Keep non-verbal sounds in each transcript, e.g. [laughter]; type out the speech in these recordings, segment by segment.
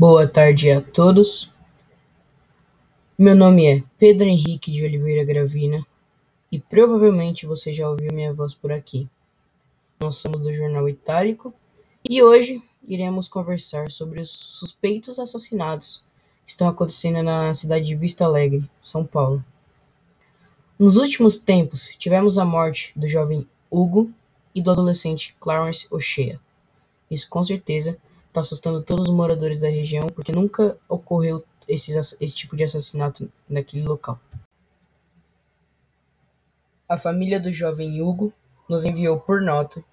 Boa tarde a todos. Meu nome é Pedro Henrique de Oliveira Gravina e provavelmente você já ouviu minha voz por aqui. Nós somos do Jornal Itálico e hoje iremos conversar sobre os suspeitos assassinatos que estão acontecendo na cidade de Vista Alegre, São Paulo. Nos últimos tempos, tivemos a morte do jovem Hugo e do adolescente Clarence O'Shea. Isso com certeza está assustando todos os moradores da região, porque nunca ocorreu esse, esse tipo de assassinato naquele local. A família do jovem Hugo nos enviou por nota,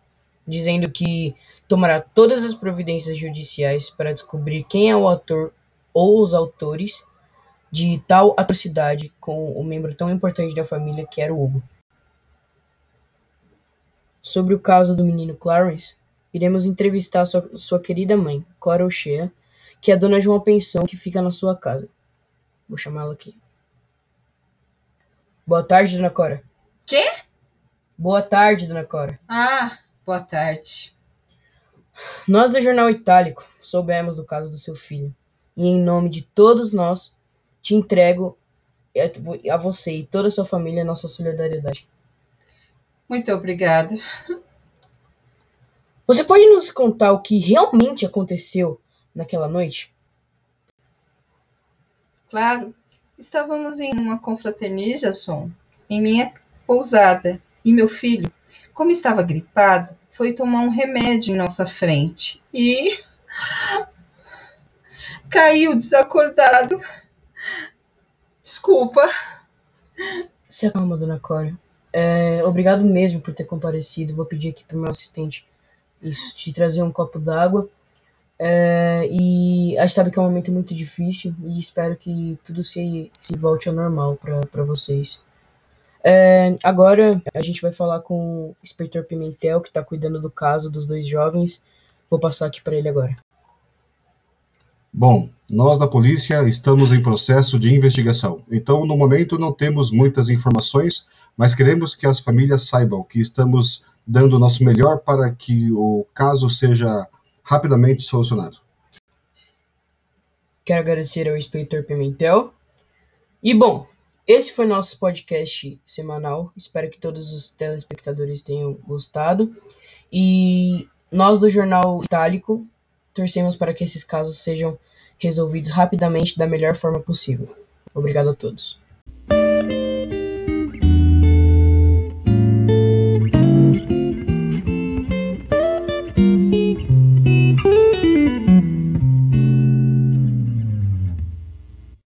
dizendo que tomará todas as providências judiciais para descobrir quem é o autor ou os autores de tal atrocidade com um membro tão importante da família que era o Hugo. Sobre o caso do menino Clarence, iremos entrevistar sua, sua querida mãe, Cora O'Shea, que é dona de uma pensão que fica na sua casa. Vou chamá-la aqui. Boa tarde, dona Cora. Quê? Boa tarde, dona Cora. Ah, boa tarde. Nós do Jornal Itálico soubemos do caso do seu filho. E em nome de todos nós, te entrego a você e toda a sua família nossa solidariedade. Muito obrigada. Você pode nos contar o que realmente aconteceu naquela noite? Claro. Estávamos em uma confraternização em minha pousada e meu filho, como estava gripado, foi tomar um remédio em nossa frente e [laughs] caiu desacordado. Desculpa. Se acalma, dona Cora. É, obrigado mesmo por ter comparecido. Vou pedir aqui para o meu assistente isso, te trazer um copo d'água. É, e a gente sabe que é um momento muito difícil e espero que tudo se, se volte ao normal para vocês. É, agora a gente vai falar com o inspetor Pimentel, que está cuidando do caso dos dois jovens. Vou passar aqui para ele agora. Bom, nós da polícia estamos em processo de investigação, então no momento não temos muitas informações, mas queremos que as famílias saibam que estamos dando o nosso melhor para que o caso seja rapidamente solucionado. Quero agradecer ao inspetor Pimentel. E bom, esse foi nosso podcast semanal. Espero que todos os telespectadores tenham gostado. E nós do Jornal Itálico torcemos para que esses casos sejam resolvidos rapidamente da melhor forma possível. Obrigado a todos.